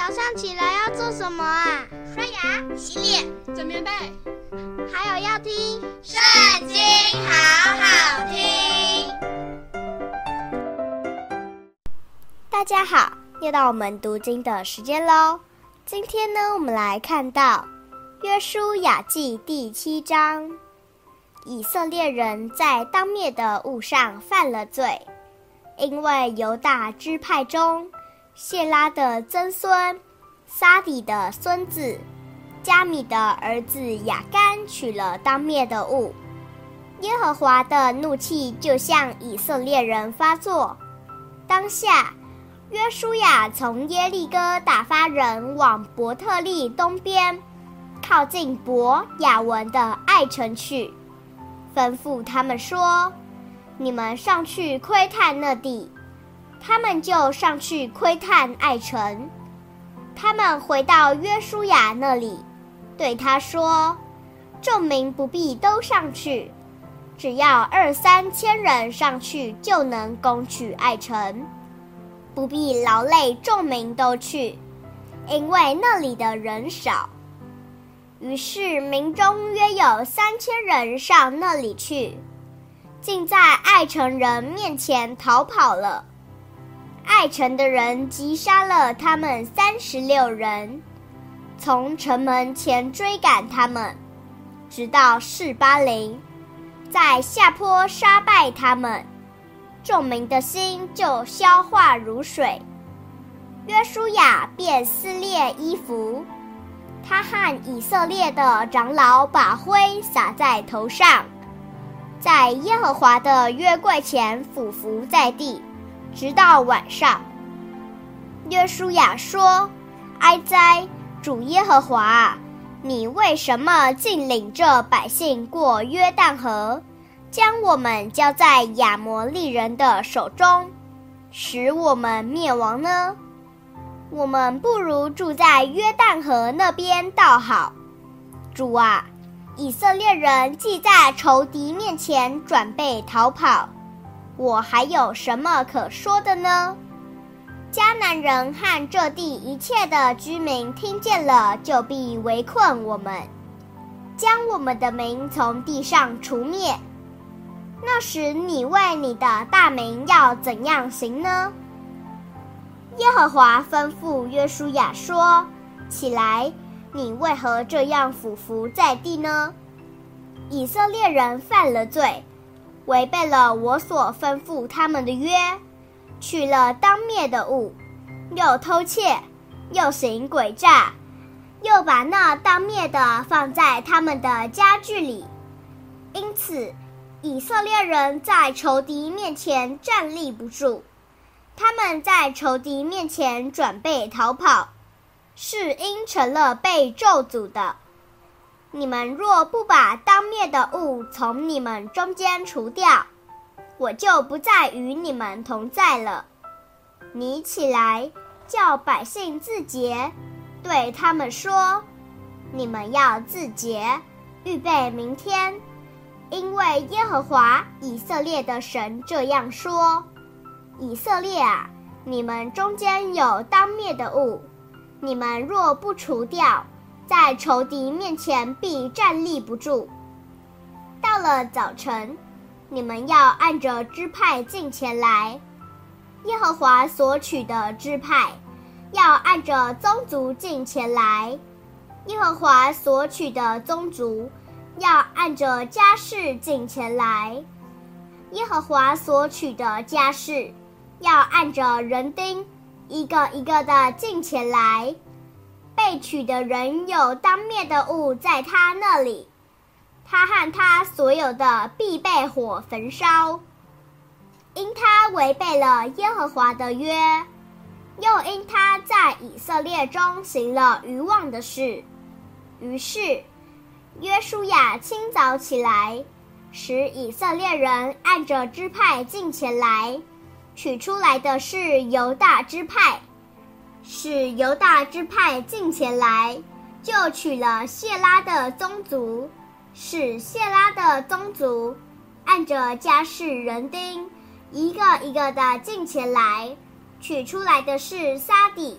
早上起来要做什么啊？刷牙、洗脸、整棉被，还有要听《圣经》，好好听。大家好，又到我们读经的时间喽。今天呢，我们来看到《约书亚记》第七章，以色列人在当灭的物上犯了罪，因为犹大支派中。谢拉的曾孙撒底的孙子加米的儿子亚干取了当灭的物，耶和华的怒气就向以色列人发作。当下，约书亚从耶利哥打发人往伯特利东边，靠近伯亚文的爱城去，吩咐他们说：“你们上去窥探那地。”他们就上去窥探爱城。他们回到约书亚那里，对他说：“众民不必都上去，只要二三千人上去，就能攻取爱城，不必劳累众民都去，因为那里的人少。”于是民中约有三千人上那里去，竟在爱城人面前逃跑了。爱城的人击杀了他们三十六人，从城门前追赶他们，直到士巴林，在下坡杀败他们，众民的心就消化如水。约书亚便撕裂衣服，他和以色列的长老把灰撒在头上，在耶和华的约柜前俯伏在地。直到晚上，约书亚说：“哀哉，主耶和华，你为什么竟领这百姓过约旦河，将我们交在亚摩利人的手中，使我们灭亡呢？我们不如住在约旦河那边倒好。主啊，以色列人既在仇敌面前准备逃跑。”我还有什么可说的呢？迦南人和这地一切的居民听见了，就必围困我们，将我们的民从地上除灭。那时你为你的大名要怎样行呢？耶和华吩咐约书亚说：“起来，你为何这样俯伏在地呢？以色列人犯了罪。”违背了我所吩咐他们的约，取了当灭的物，又偷窃，又行诡诈，又把那当灭的放在他们的家具里。因此，以色列人在仇敌面前站立不住，他们在仇敌面前准备逃跑，是因成了被咒诅的。你们若不把当灭的物从你们中间除掉，我就不再与你们同在了。你起来，叫百姓自洁，对他们说：你们要自洁，预备明天，因为耶和华以色列的神这样说：以色列啊，你们中间有当灭的物，你们若不除掉，在仇敌面前必站立不住。到了早晨，你们要按着支派进前来。耶和华所取的支派，要按着宗族进前来。耶和华所取的宗族，要按着家世进前来。耶和华所取的家世，要按着人丁，一个一个的进前来。被取的人有当灭的物在他那里，他和他所有的必被火焚烧，因他违背了耶和华的约，又因他在以色列中行了愚妄的事。于是约书亚清早起来，使以色列人按着支派进前来，取出来的是犹大支派。使犹大支派进前来，就取了谢拉的宗族，使谢拉的宗族按着家世人丁，一个一个的进前来，取出来的是撒底、